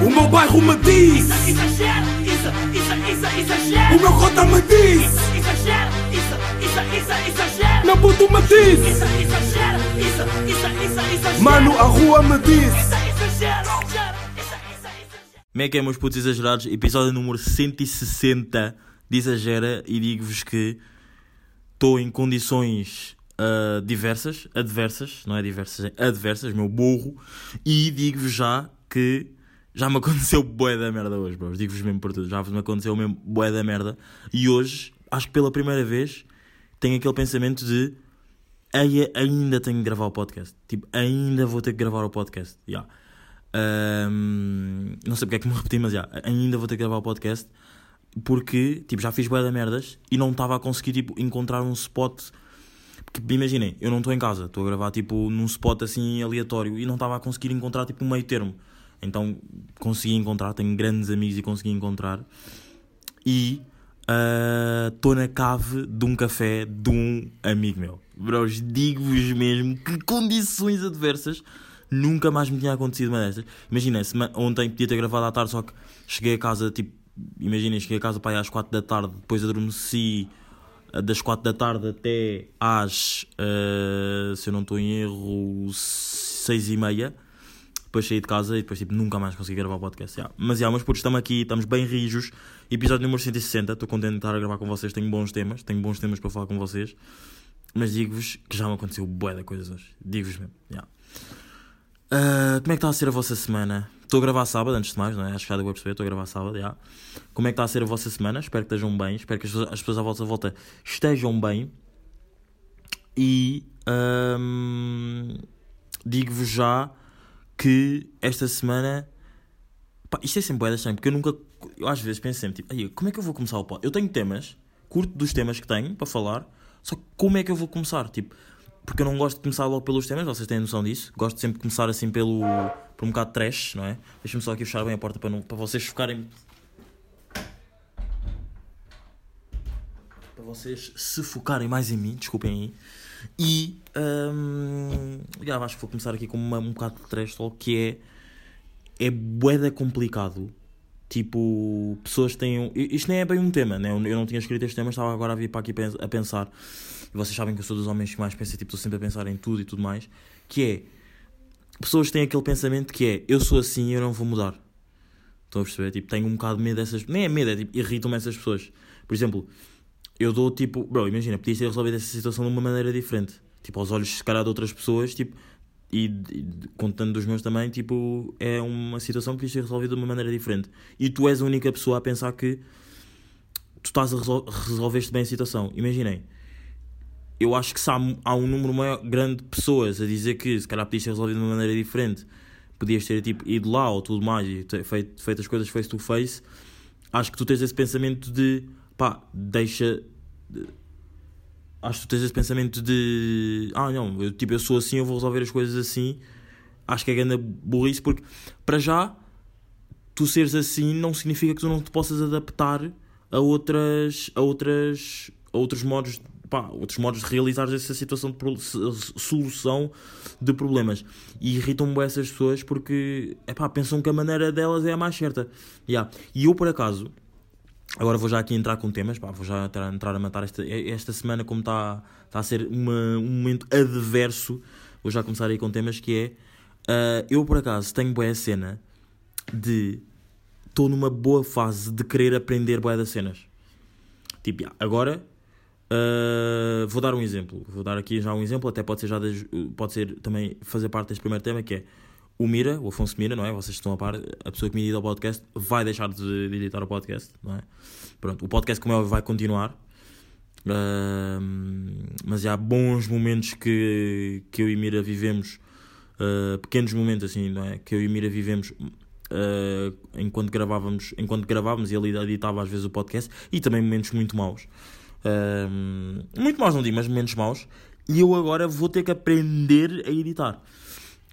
O meu bairro me diz Exagero, isso, isso, isso, exagero. O meu cota me diz Exagero, isso, isso, isso, exagero. Meu puto me diz Isso, exagero, isso, isso, isso, exagero. Mano, a rua me diz Isso, exagero. Isso, isso. Como é que é, meus putos exagerados? Episódio número 160 de Exagera e digo-vos que estou em condições ah, diversas, adversas, não é diversas, é adversas, meu burro, e digo-vos já que já me aconteceu bué da merda hoje, bros. Digo-vos mesmo por tudo, já me aconteceu mesmo bué da merda. E hoje, acho que pela primeira vez, tenho aquele pensamento de "Ai, ainda tenho que gravar o podcast. Tipo, ainda vou ter que gravar o podcast. Yeah. Ahm, não sei porque é que me repeti, mas já, ainda vou ter que gravar o podcast porque tipo, já fiz bué da merdas e não estava a conseguir tipo, encontrar um spot. Porque imaginem, eu não estou em casa, estou a gravar tipo, num spot assim aleatório e não estava a conseguir encontrar tipo, um meio termo. Então consegui encontrar, tenho grandes amigos e consegui encontrar. E estou na cave de um café de um amigo meu. Bros, digo-vos mesmo que condições adversas nunca mais me tinha acontecido uma destas. Imagina, ontem podia ter gravado à tarde, só que cheguei a casa tipo. Imaginem, cheguei a casa para aí às 4 da tarde, depois adormeci eh, das 4 da tarde até às, eh, se eu não estou em erro, 6 e meia. Depois saí de casa e depois tipo, nunca mais consegui gravar podcast. yeah. Mas já, mas putos, estamos aqui, estamos bem rijos. Episódio número 160, estou contente de estar a gravar com vocês. Tenho bons temas, tenho bons temas para falar com vocês. Mas digo-vos que já me aconteceu bué de coisas hoje. Digo-vos mesmo. yeah. Ah, como é que está a ser a vossa semana? Estou a gravar sábado, antes de mais, não é? Acho que já deu perceber, estou a gravar sábado, já. Como é que está a ser a vossa semana? Espero que estejam bem, espero que as pessoas, as pessoas à vossa volta estejam bem. E ahm, digo-vos já que esta semana. Pá, isto é sempre de estranho, porque eu nunca. Eu às vezes penso sempre, tipo, "Ai, como é que eu vou começar o podcast? Eu tenho temas, curto dos temas que tenho para falar, só que como é que eu vou começar? Tipo, porque eu não gosto de começar logo pelos temas, vocês têm noção disso. Gosto sempre de começar assim pelo. por um bocado de trash, não é? Deixa-me só aqui fechar bem a porta para, não, para vocês ficarem. Para vocês se focarem mais em mim, desculpem aí. E. já, acho que vou começar aqui com uma, um bocado de trash talk que é. é boeda complicado. Tipo, pessoas têm. um- Isto nem é bem um tema, né? Eu não tinha escrito este tema, estava agora a vir para aqui a pensar. E vocês sabem que eu sou dos homens que mais pensa, tipo, estou sempre a pensar em tudo e tudo mais. Que é. Pessoas têm aquele pensamento que é: eu sou assim eu não vou mudar. Estão a perceber? Tipo, tenho um bocado de medo dessas. Nem é medo, é tipo, irritam-me essas pessoas. Por exemplo, eu dou tipo. Bro, imagina, podias ter resolvido essa situação de uma maneira diferente. Tipo, aos olhos, se calhar, de outras pessoas, tipo. E, e contando dos meus também, tipo, é uma situação que podias ter resolvido de uma maneira diferente. E tu és a única pessoa a pensar que tu estás a resol resolveste bem a situação. Imaginem, eu acho que se há, há um número maior, grande de pessoas a dizer que se calhar podias ter resolvido de uma maneira diferente, podias ter tipo, ido lá ou tudo mais e feito, feito as coisas face to face, acho que tu tens esse pensamento de pá, deixa. Acho que tu tens esse pensamento de ah não, eu, tipo, eu sou assim, eu vou resolver as coisas assim. Acho que é grande burrice porque para já tu seres assim não significa que tu não te possas adaptar a outras a outras a outros modos pá, outros modos de realizar essa situação de solução de problemas e irritam-me essas pessoas porque epá, pensam que a maneira delas é a mais certa Yeah. e eu por acaso agora vou já aqui entrar com temas pá, vou já entrar, a matar esta, esta semana como está está a ser uma, um momento adverso vou já começar aí com temas que é ah, eu por acaso tenho boa cena de estou numa boa fase de querer aprender boa das cenas. Tipo, já, agora uh, vou dar um exemplo. Vou dar aqui já um exemplo, até pode ser, já pode ser também fazer parte deste primeiro tema, que é o Mira, o Afonso Mira, não é? Vocês estão a par, a pessoa que me edita o podcast vai deixar de, editar o podcast, não é? Pronto, o podcast, como é óbvio, vai continuar. Uh, mas há bons momentos que, que eu e Mira vivemos, uh, pequenos momentos assim, não é? Que eu e Mira vivemos uh, enquanto gravávamos, enquanto gravávamos e ele editava às vezes o podcast e também momentos muito maus. Muito maus não digo, mas momentos maus. E eu agora vou ter que aprender a editar.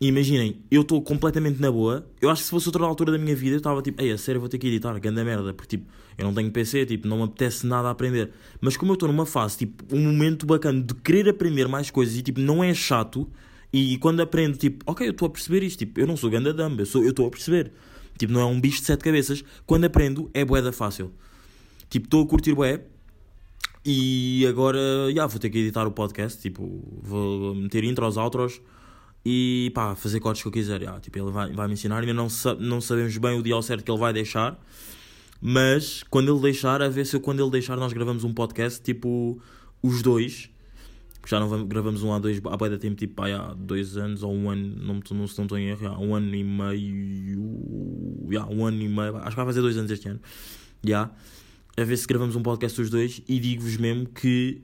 Imaginem, eu estou completamente na boa. Eu acho que se fosse outra altura da minha vida, eu estava tipo, ei, a sério, vou ter que editar, grande merda, porque tipo, eu não tenho PC, tipo, não me apetece nada a aprender. Mas como eu estou numa fase, tipo, um momento bacana de querer aprender mais coisas e tipo, não é chato. E quando aprendo, tipo, ok, eu estou a perceber isto, tipo, eu não sou ganda dumb, eu estou a perceber. Tipo, não é um bicho de sete cabeças. Quando aprendo, é bué da fácil. Tipo, estou a curtir bué. E agora, já, vou ter que editar o podcast. Tipo, vou meter intros, outros. E pá, fazer cortes que eu quiser. já. tipo, ele vai, vai me ensinar. Ainda não, sa não sabemos bem o dia ao certo que ele vai deixar. Mas quando ele deixar, a ver se eu, quando ele deixar, nós gravamos um podcast. Tipo, os dois. Já não vamos- gravamos um há dois, há de tempo, tipo, pá, há dois anos ou um ano, não, não, não estou em erro, já, um ano e meio, já, um ano e meio, acho que vai fazer dois anos este ano, já, a ver se gravamos um podcast os dois e digo-vos mesmo que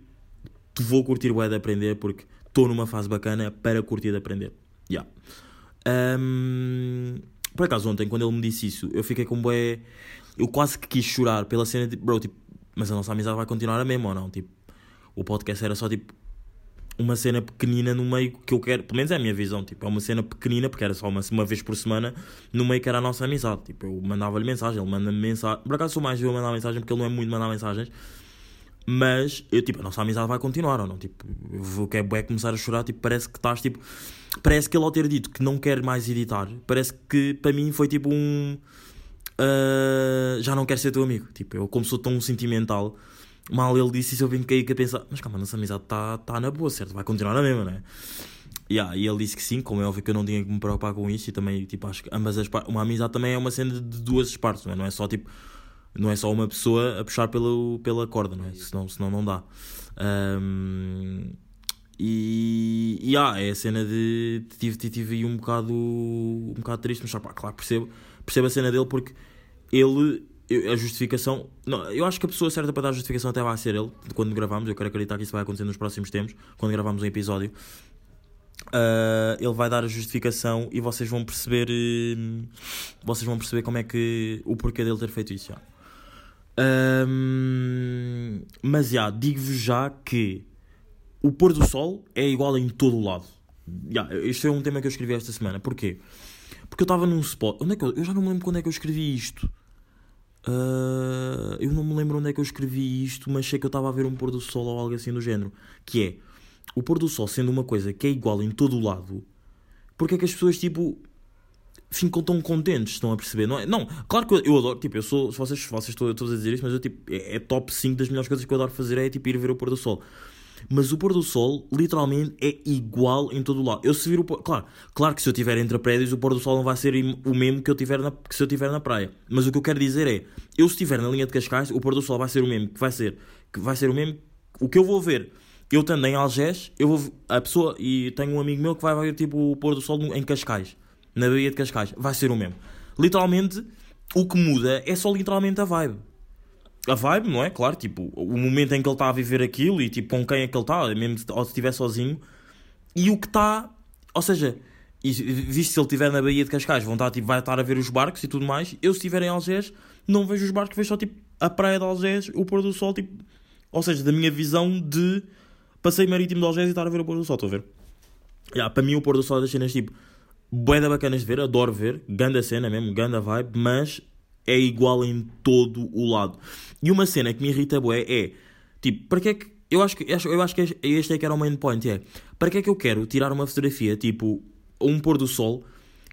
vou curtir bué de aprender porque estou numa fase bacana para curtir de aprender, já. Ahm, por acaso ontem, quando ele me disse isso, eu fiquei com bué, eu quase que quis chorar pela cena, tipo, bro, tipo, mas a nossa amizade vai continuar a mesma ou não, tipo, o podcast era só tipo uma cena pequenina no meio que eu quero, pelo menos é a minha visão, tipo, é uma cena pequenina, porque era só uma, uma vez por semana, no meio que era a nossa amizade. Tipo, eu mandava-lhe mensagem, ele manda-me mensagem. Por acaso sou mais eu a mandar mensagem, porque ele não é muito de mandar mensagens. Mas, eu, tipo, a nossa amizade vai continuar, ou não? Tipo, vou que é começar a chorar, tipo, parece que estás, tipo... Parece que ele ao ter dito que não quer mais editar, parece que para mim foi tipo um... ah, já não quero ser teu amigo. Tipo, eu como sou tão sentimental, mal ele disse isso eu vim cair a pensar, mas calma, a nossa amizade está tá na boa, certo? Vai continuar na mesma, não é? Yeah, e ele disse que sim, como é óbvio que eu não tinha que me preocupar com isso e também, tipo, acho que ambas as uma amizade também é uma cena de duas partes, não é? Não é só, tipo, não é só uma pessoa a puxar pelo, pela corda, não é? Senão, senão não dá. Ahm, e, e ah, é a cena de tive, tive aí um bocado, um bocado triste, mas pá, claro, percebo, percebo a cena dele porque ele, a justificação, não, eu acho que a pessoa certa para dar a justificação até vai ser ele, quando gravamos, eu quero acreditar que isso vai acontecer nos próximos tempos, quando gravamos um episódio. Ah, ele vai dar a justificação e vocês vão perceber hum, vocês vão perceber como é que o porquê dele ter feito isso já. Ahm, mas já, digo-vos já que o pôr do sol é igual em todo o lado. Já, este é um tema que eu escrevi esta semana. Porquê? Porque eu estava num spot. Onde é que eu, eu já não me lembro quando é que eu escrevi isto. Ah, eu não me lembro onde é que eu escrevi isto, mas sei que eu estava a ver um pôr do sol ou algo assim do género. Que é o pôr do sol sendo uma coisa que é igual em todo o lado, porque é que as pessoas tipo ficam tão contentes, estão a perceber? Não, é? não claro que eu, eu adoro, tipo, eu sou, se vocês, vocês estão todos a dizer isto, mas eu tipo, é, é top 5 das melhores coisas que eu adoro fazer é tipo ir ver o pôr do sol. Mas o pôr do sol, literalmente, é igual em todo o lado. Eu se vir o pôr... Claro, claro que se eu estiver entre prédios, o pôr do sol não vai ser o mesmo que, eu tiver na, que se eu estiver na praia. Mas o que eu quero dizer é, eu se estiver na linha de Cascais, o pôr do sol vai ser o mesmo. Que vai ser, que vai ser o mesmo... O que eu vou ver, eu estando em Algés, eu vou... A pessoa... E tenho um amigo meu que vai ver, tipo, o pôr do sol em Cascais. Na Baía de Cascais. Vai ser o mesmo. Literalmente, o que muda é só literalmente a vibe a vibe, não é? Claro, tipo, o momento em que ele está a viver aquilo e tipo com quem é que ele está, mesmo se- estiver sozinho, e o que está, ou seja, e, visto se ele estiver na Baía de Cascais, vão estar, tipo, vai estar a ver os barcos e tudo mais. Eu, se estiver em Algés, não vejo os barcos, vejo só tipo a praia de Algés, o pôr do sol, tipo, ou seja, da minha visão de passeio marítimo de Algés e estar a ver o pôr do sol, estou a ver? Yeah, para mim, o pôr do sol é das cenas tipo, bué da bacanas de ver, adoro ver, ganda cena mesmo, ganda vibe, mas é igual em todo o lado. E uma cena que me irrita bué é, tipo, para que é que, eu acho que, eu acho- que este- é que era o main point, é, para que é que eu quero tirar uma fotografia, tipo, um pôr do sol,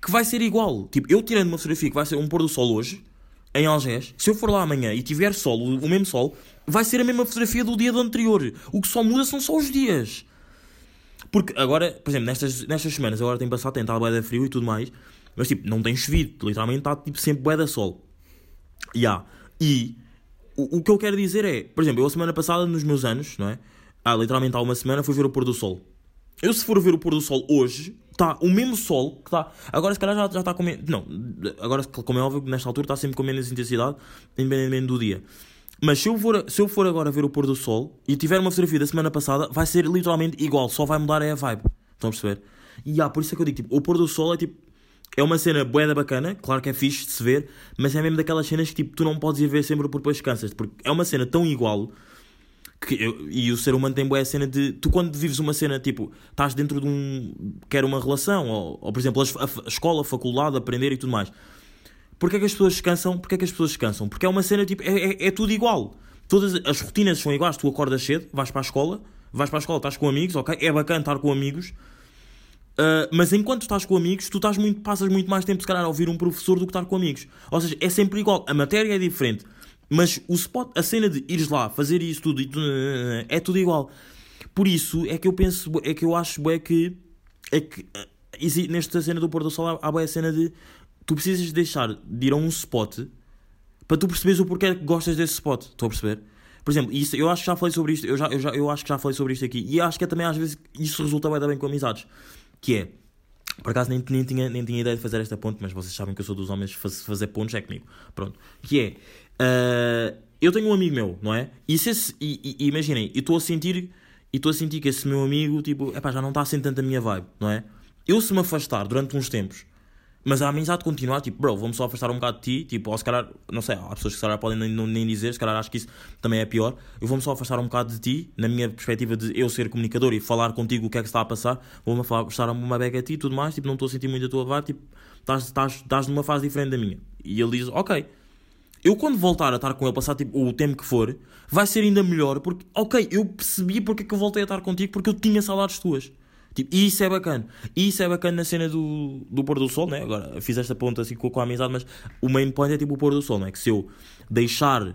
que vai ser igual, tipo, eu tirando uma fotografia que vai ser um pôr do sol hoje, em Algés, se eu for lá amanhã e tiver sol, o mesmo sol, vai ser a mesma fotografia do dia do anterior. O que só muda são só os dias. Porque agora, por exemplo, nestas, nestas semanas, agora tem passado, tem estado de frio e tudo mais, mas tipo, não tem chovido, literalmente está tipo, sempre de sol. Ya. E o, o que eu quero dizer é, por exemplo, eu a semana passada, nos meus anos, não é? Ah, literalmente há uma semana, fui ver o pôr do sol. Eu, se for ver o pôr do sol hoje, está o mesmo sol que está. Agora, se calhar, já, já está com menos. Não, agora, como é óbvio, nesta altura está sempre com menos intensidade, independentemente do dia. Mas se eu, for, se eu for agora ver o pôr do sol e tiver uma fotografia da semana passada, vai ser literalmente igual, só vai mudar é a vibe. Estão a perceber? E há, por isso é que eu digo, tipo, o pôr do sol é tipo. É uma cena boeda bacana, claro que é fixe de se ver, mas é mesmo daquelas cenas que tipo, tu não podes ir ver sempre porque depois cansas, porque é uma cena tão igual que eu- e o ser humano tem boa cena de tu quando vives uma cena tipo estás dentro de um quer uma relação ou, ou por exemplo a, a- a escola, a faculdade, aprender e tudo mais porque é que as pessoas se cansam? Porque é que as pessoas se cansam? Porque é uma cena tipo, é, é, é tudo igual. Todas as rotinas são iguais. Tu acordas cedo, vais para a escola, vais para a escola, estás com amigos, ok? É bacana estar com amigos. Uh, mas enquanto estás com amigos, tu estás muito, passas muito mais tempo, se calhar, a ouvir um professor do que estar com amigos. Ou seja, é sempre igual. A matéria é diferente. Mas o spot, a cena de ires lá, fazer isso tudo, tu- é tudo igual. Por isso é que eu penso, é que eu acho é que, é que exi- nesta cena do pôr do sol há, há a cena de tu precisas deixar de ir a um spot para tu perceberes o porquê que gostas desse spot. Estou a perceber? Por exemplo, isso, eu acho que já falei sobre isto, eu, já, eu, já, eu acho que já falei sobre isto aqui, e acho que é também às vezes isso resulta bem, bem com amizades. Que é, por acaso nem, nem, tinha, nem tinha ideia de fazer esta ponte, mas vocês sabem que eu sou dos homens, faz, fazer pontos é comigo. Pronto. Que é, ah, eu tenho um amigo meu, não é? E, se esse, e- e imaginem, eu estou a sentir, e estou a sentir que esse meu amigo, tipo, epá, já não está a sentir tanto a minha vibe, não é? Eu se me afastar durante uns tempos, mas a amizade continuar, tipo, bro, vou-me só afastar um bocado de ti, tipo, ou se calhar, não sei, há pessoas que se calhar podem nem, nem dizer, se calhar acho que isso também é pior. Eu vou-me só afastar um bocado de ti, na minha perspectiva de eu ser comunicador e falar contigo o que é que está a passar, vou-me afastar uma beca a ti e tudo mais, tipo, não estou a sentir muito a tua vibe, tipo, estás, estás, estás numa fase diferente da minha. E ele diz, ok. Eu quando voltar a estar com ele, passar tipo, o tempo que for, vai ser ainda melhor, porque, ok, eu percebi porque é que eu voltei a estar contigo, porque eu tinha saudades tuas. Tipo, e isso é bacana. Isso é bacana na cena do, do pôr do sol, né? Agora, fiz esta ponta assim com, a amizade, mas o main point é tipo o pôr do sol, né? Que se eu deixar.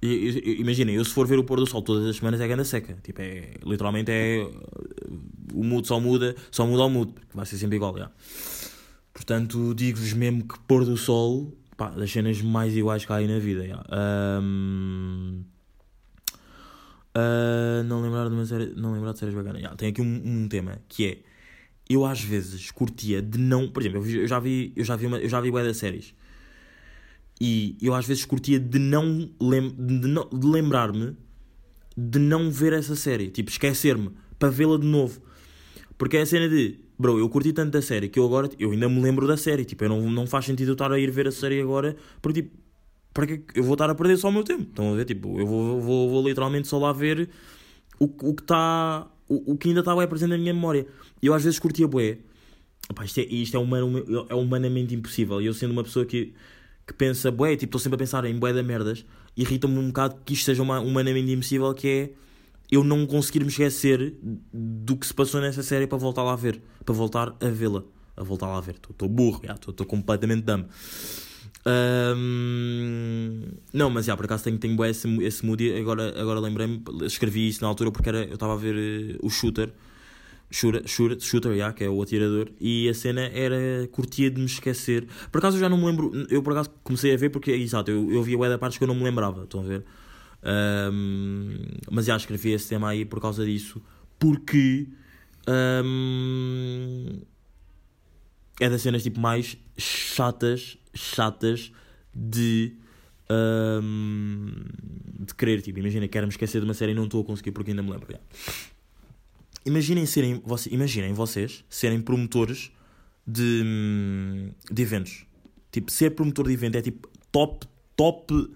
Imaginem, eu se for ver o pôr do sol todas as semanas é ganda seca. Tipo, é. Literalmente é. O mood só muda, só muda ao mood, porque vai ser sempre igual, já. Portanto, digo-vos mesmo que pôr do sol, pá, das cenas mais iguais que há aí na vida, já. Ahm, ah, não lembrar de uma série, não lembrar de séries bacanas. Já, tem aqui um, um tema que é eu às vezes curtia de não, por exemplo, eu já vi, eu já vi uma, eu já vi bué das séries. E eu às vezes curtia de não, lem, de, não- de lembrar-me de não ver essa série, tipo, esquecer-me para vê-la de novo. Porque é a cena de, bro, eu curti tanto da série que eu agora, eu ainda me lembro da série, tipo, eu não, não faz sentido eu estar a ir ver a série agora, porque tipo, para que eu vou estar a perder só o meu tempo? Estão a ver? Tipo, eu vou, vou, vou literalmente só lá ver o, o que está, o, o que ainda está bem presente na minha memória. Eu às vezes curtia bué. Epá, isto é, isto é, humano, é humanamente impossível. E eu sendo uma pessoa que, que pensa bué, tipo, estou sempre a pensar em bué da merdas, irrita-me um bocado que isto seja uma, humanamente impossível, que é eu não conseguir me esquecer do que se passou nessa série para voltar lá a ver, para voltar a vê-la, a voltar lá a ver. Estou burro, estou completamente dumb. Ahm, não, mas já, por acaso tenho, tenho esse, esse mood agora, agora lembrei-me, escrevi isso na altura porque era, eu estava a ver eh, o Shooter, Shooter, shooter, yeah, que é o atirador, e a cena era curtia de me esquecer. Por acaso eu já não me lembro, eu por acaso comecei a ver porque, exato, eu, eu via bué da partes que eu não me lembrava, estão a ver? Ahm, mas já escrevi esse tema aí por causa disso, porque ahm, é das cenas tipo mais chatas, chatas de, ahm, de querer. Tipo, imagina, quero-me esquecer de uma série e não estou a conseguir porque ainda me lembro. Imaginem, serem, você, imaginem vocês serem promotores de, hum, de eventos. Tipo, ser promotor de evento é tipo top, top,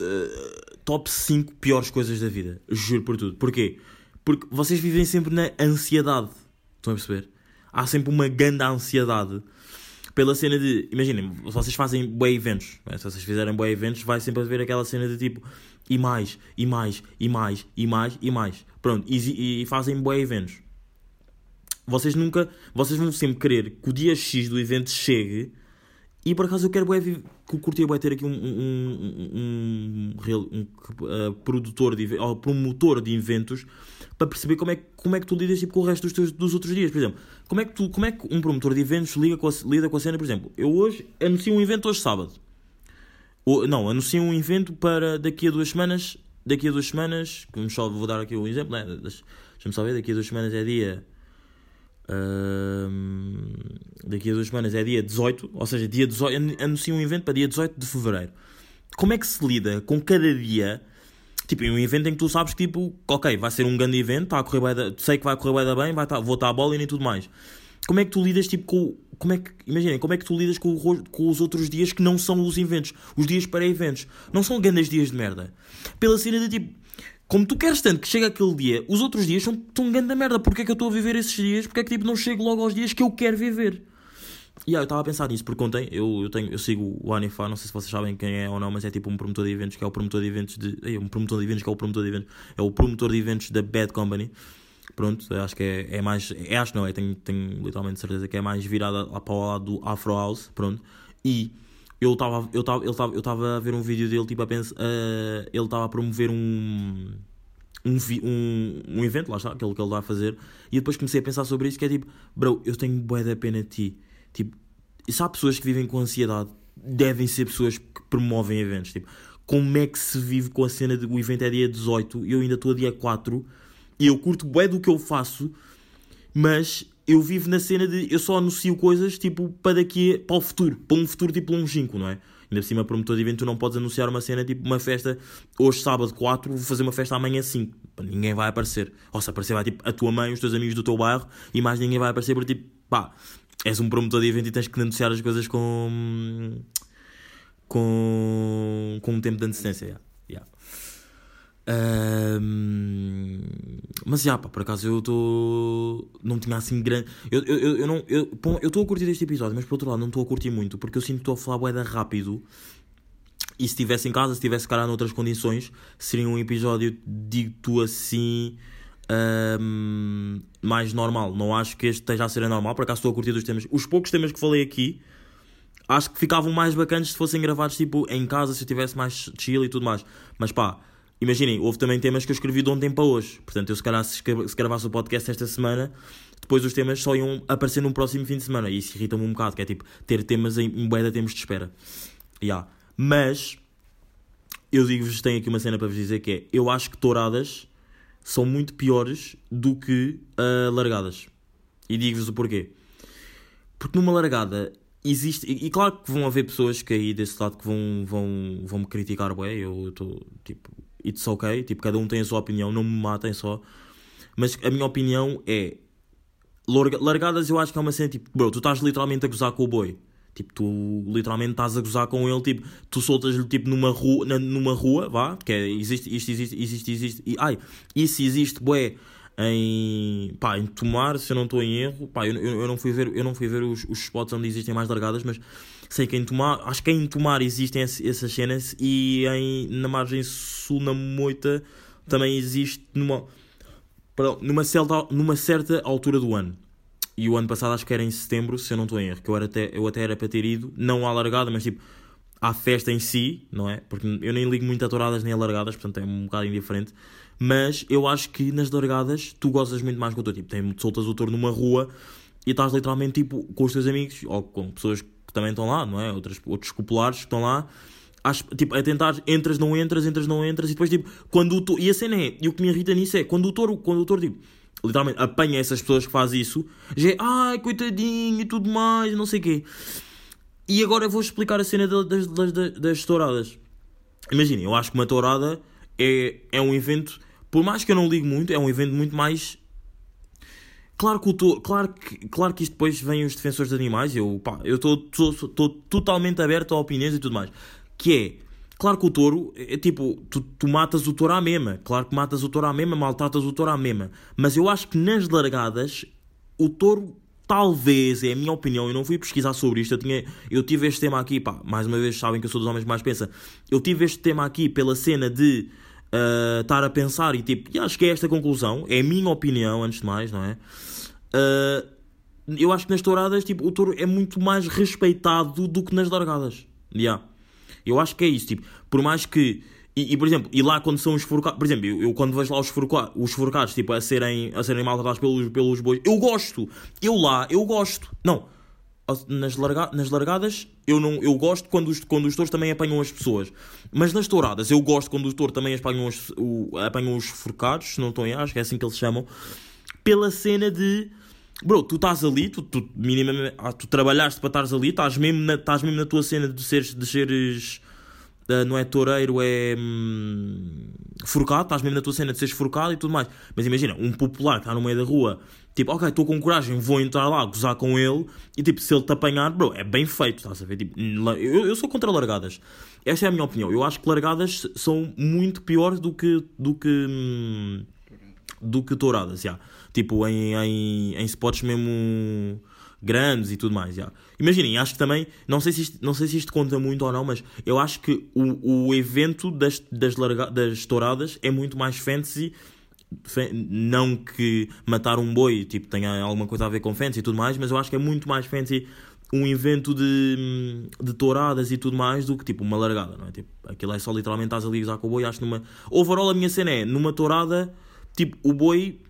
eh, top 5 piores coisas da vida. Juro por tudo. Porquê? Porque vocês vivem sempre na ansiedade. Estão a perceber? Há sempre uma grande ansiedade pela cena de. Imaginem, vocês fazem bué eventos. não é? Se vocês fizerem bué eventos, vai sempre haver aquela cena de tipo. E mais, e mais, e mais, e mais, e mais. Pronto, e, e fazem bué eventos. Vocês nunca. Vocês vão sempre querer que o dia X do evento chegue. E por acaso eu quero bué, curtir bué ter aqui um, um, um, um, um, uh, produtor de, ou promotor de eventos para perceber como é, como é que tu lidas tipo, com o resto dos, teus, dos outros dias. Por exemplo, como é, que tu, como é que um promotor de eventos liga com a, lida com a cena? Por exemplo, eu hoje anuncio um evento hoje sábado. Ou, não, anuncio um evento para daqui a duas semanas. Daqui a duas semanas, só, vou dar aqui um exemplo, né? Deixa- Deixa-me só ver, daqui a duas semanas é dia. Ahm, daqui a duas semanas é dia 18, ou seja, dia 18, an- anuncio um evento para dia 18 de fevereiro. Como é que se lida com cada dia? Tipo, em um evento em que tu sabes que, tipo, ok, vai ser um grande evento, tá a correr da- sei que vai correr da bem, vai tá, vou estar a bola e nem tudo mais. Como é que tu lidas, tipo, com. Como é que, imaginem, como é que tu lidas com, o com os outros dias que não são os eventos? Os dias para eventos. Não são grandes dias de merda. Pela cena de tipo. Como tu queres tanto que chegue aquele dia, os outros dias são tão grande merda. Porquê é que eu estou a viver esses dias? Porquê é que tipo, não chego logo aos dias que eu quero viver? E yeah, eu estava a pensar nisso, porque ontem eu, eu, tenho, eu sigo o Anifá, não sei se vocês sabem quem é ou não, mas é tipo um promotor de eventos que é o promotor de eventos de. É um promotor de eventos que é o promotor de eventos. É o promotor de eventos da Bad Company. Pronto, acho que é, é mais. É, acho não, é, tenho, tenho literalmente certeza que é mais virada lá para o lado do Afro House. Pronto. E eu estava eu tava, eu tava, eu tava a ver um vídeo dele, tipo, a pensar. Uh, ele estava a promover um. Um, um, um evento, lá está, aquele que ele está a fazer, e depois comecei a pensar sobre isso, que é tipo, bro, eu tenho bué da pena de ti. Tipo, se há pessoas que vivem com ansiedade, devem ser pessoas que promovem eventos. Tipo, como é que se vive com a cena de o evento é dia 18 e eu ainda estou a dia 4 e eu curto bué do que eu faço, mas eu vivo na cena de eu só anuncio coisas tipo para daqui para o futuro, para um futuro tipo longínquo, não é? Ainda por cima, promotor de evento, tu não podes anunciar uma cena tipo uma festa hoje, sábado 4, vou fazer uma festa amanhã 5. Pá, Ninguém vai aparecer. Ou se aparecer, vai tipo a tua mãe, os teus amigos do teu bairro e mais ninguém vai aparecer porque tipo, pá, és um promotor de evento e tens que anunciar as coisas com. com. com um tempo de antecedência. yeah. Yeah. Ahm, mas já, pá, por acaso eu estou. Não tinha assim grande. Eu, eu, eu, eu não. Eu estou a curtir este episódio, mas por outro lado não estou a curtir muito porque eu sinto que estou a falar boeda rápido. E se estivesse em casa, se estivesse cara noutras condições, seria um episódio, digo-tu assim, ahm, mais normal. Não acho que este esteja a ser anormal, por acaso estou a curtir os temas. Os poucos temas que falei aqui, acho que ficavam mais bacanas se fossem gravados tipo em casa, se eu tivesse mais chill e tudo mais. Mas pá, imaginem, houve também temas que eu escrevi de ontem para hoje. Portanto, eu se calhar se se gravasse o podcast esta semana, depois os temas só iam aparecer num próximo fim de semana. E isso irrita-me um bocado, que é tipo ter temas em um bué de tempos de espera. Yeah. Mas eu digo-vos, tenho aqui uma cena para vos dizer que é, eu acho que touradas são muito piores do que ah, largadas. E digo-vos o porquê. Porque numa largada existe. E, e claro que vão haver pessoas que aí desse lado que vão, vão, vão me criticar, bué. Eu estou tipo, it's ok. Tipo, cada um tem a sua opinião, não me matem só. Mas a minha opinião é. larga- Largadas eu acho que é uma cena tipo, bro, tu estás literalmente a gozar com o boi. Tipo, tu literalmente estás a gozar com ele, tipo, tu soltas-lhe tipo numa rua, na- numa rua, vá, que é, existe, isto existe, existe, existe, e, ai, isso existe, bué, em, pá, em Tomar, se eu não estou em erro, pá, eu, eu, eu não fui ver, eu não fui ver os, os spots onde existem mais largadas, mas sei que em Tomar, acho que em Tomar existem essas cenas e em, na margem sul, na Moita, também existe numa, perdão, numa, numa certa altura do ano. E o ano passado acho que era em setembro, se eu não estou em erro, que eu, era até, eu até era para ter ido, não à largada, mas tipo à festa em si, não é? Porque eu nem ligo muito a touradas nem a largadas, portanto é um bocado indiferente. Mas eu acho que nas largadas tu gozas muito mais com o teu tipo. Tem, soltas o touro numa rua e estás literalmente tipo com os teus amigos ou com pessoas que também estão lá, não é? Outras, outros populares que estão lá. Tipo, a tentar, entras, não entras, entras, não entras, e depois, tipo, quando o touro. E a cena é, e o que me irrita nisso é, quando o touro, quando o touro, tipo, literalmente apanha essas pessoas que fazem isso, já é, ai, coitadinho e tudo mais, não sei o quê. E agora eu vou explicar a cena da- das, das, das, das touradas. Imaginem, eu acho que uma tourada é, é um evento, por mais que eu não ligo muito, é um evento muito mais. Claro que, o touro, claro, que, claro que isto depois vem os defensores de animais, eu pá, eu estou totalmente aberto a opiniões e tudo mais. Que é, claro que o touro, é, é tipo, tu, tu matas o touro à mesma, claro que matas o touro à mesma, maltratas o touro à mesma. Mas eu acho que nas largadas, o touro talvez, é a minha opinião, eu não fui pesquisar sobre isto, eu, tinha, eu tive este tema aqui, pá, mais uma vez sabem que eu sou dos homens que mais pensa, eu tive este tema aqui pela cena de ah, estar a pensar e tipo, acho que é esta conclusão, é a minha opinião, antes de mais, não é? Ah, eu acho que nas touradas, tipo, o touro é muito mais respeitado do que nas largadas. Yeah. Eu acho que é isso, tipo, por mais que. E, e, por exemplo, e lá quando são os forcados, por exemplo, eu, eu quando vejo lá os, forca, os forcados tipo, a serem, a serem maltratados pelos, pelos bois, eu gosto. Eu lá, eu gosto. Não, nas, larga, nas largadas eu não eu gosto quando os, quando os touros também apanham as pessoas. Mas nas touradas eu gosto quando os touros também apanham os, o, apanham os forcados, se não estou em acho que é assim que eles chamam, pela cena de. Bro, tu estás ali, tu, tu, minimamente, ah, tu trabalhaste para estares ali, estás mesmo, na, estás mesmo na tua cena de seres, de seres ah, não é toureiro, é hum, forcado, estás mesmo na tua cena de seres forcado e tudo mais. Mas imagina, um popular que está no meio da rua, tipo, ok, estou com coragem, vou entrar lá, gozar com ele, e tipo, se ele te apanhar, bro, é bem feito, estás a ver? Tipo, eu, eu sou contra largadas. Esta é a minha opinião. Eu acho que largadas são muito piores do que. Do que hum, do que touradas, já. Tipo, em, em, em spots mesmo grandes e tudo mais, já. Imaginem, acho que também, não sei, se isto, não sei se isto conta muito ou não, mas eu acho que o, o evento das, das, larga, das touradas é muito mais fantasy não que matar um boi tipo, tenha alguma coisa a ver com fancy e tudo mais, mas eu acho que é muito mais fancy um evento de, de touradas e tudo mais do que tipo uma largada, não é? Tipo, aquilo é só literalmente estás ali a gozar com o boi. Acho numa. Overall, a minha cena é numa tourada, tipo, o boi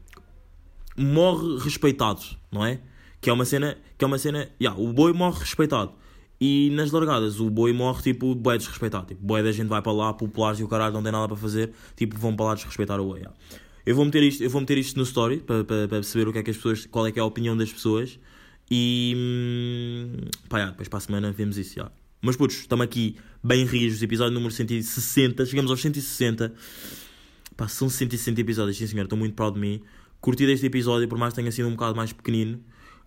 morre respeitado, não é? Que é uma cena, que é uma cena, yeah, o boi morre respeitado. E nas largadas, o boi morre tipo boi desrespeitado. Tipo, boi da gente vai para lá, populares e o caralho não tem nada para fazer, tipo, vão para lá desrespeitar o boi. yeah. Eu vou meter isto, eu vou meter isto no story para, para, para perceber o que é que as pessoas, qual é que é a opinião das pessoas. E hum, pá, depois para a semana vemos isso. yeah. Mas putos, estamos aqui bem rijos, episódio número 160, chegamos aos 160. Pá, são 160 episódios, sim senhor, estou muito proud de mim. Curti deste episódio, por mais que tenha sido um bocado mais pequenino.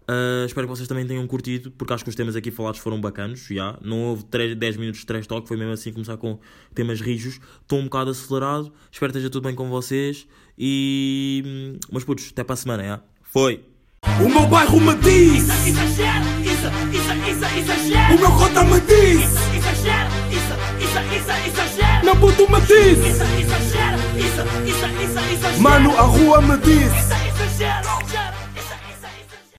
Uh, espero que vocês também tenham curtido, porque acho que os temas aqui falados foram bacanos. Já. Não houve 3, 10 minutos de trash talk, foi mesmo assim começar com temas rijos. Estou um bocado acelerado, espero que esteja tudo bem com vocês. E. Mas putos, até para a semana, já. Foi! O meu bairro me diz, Exagero, isso, isso, isso, exagero. o meu cota me diz, Exagero, isso, isso, isso, exagero. meu puto me diz, Isso, exagero, isso, isso, isso, exagero. mano, a rua me diz. Isso, exagero.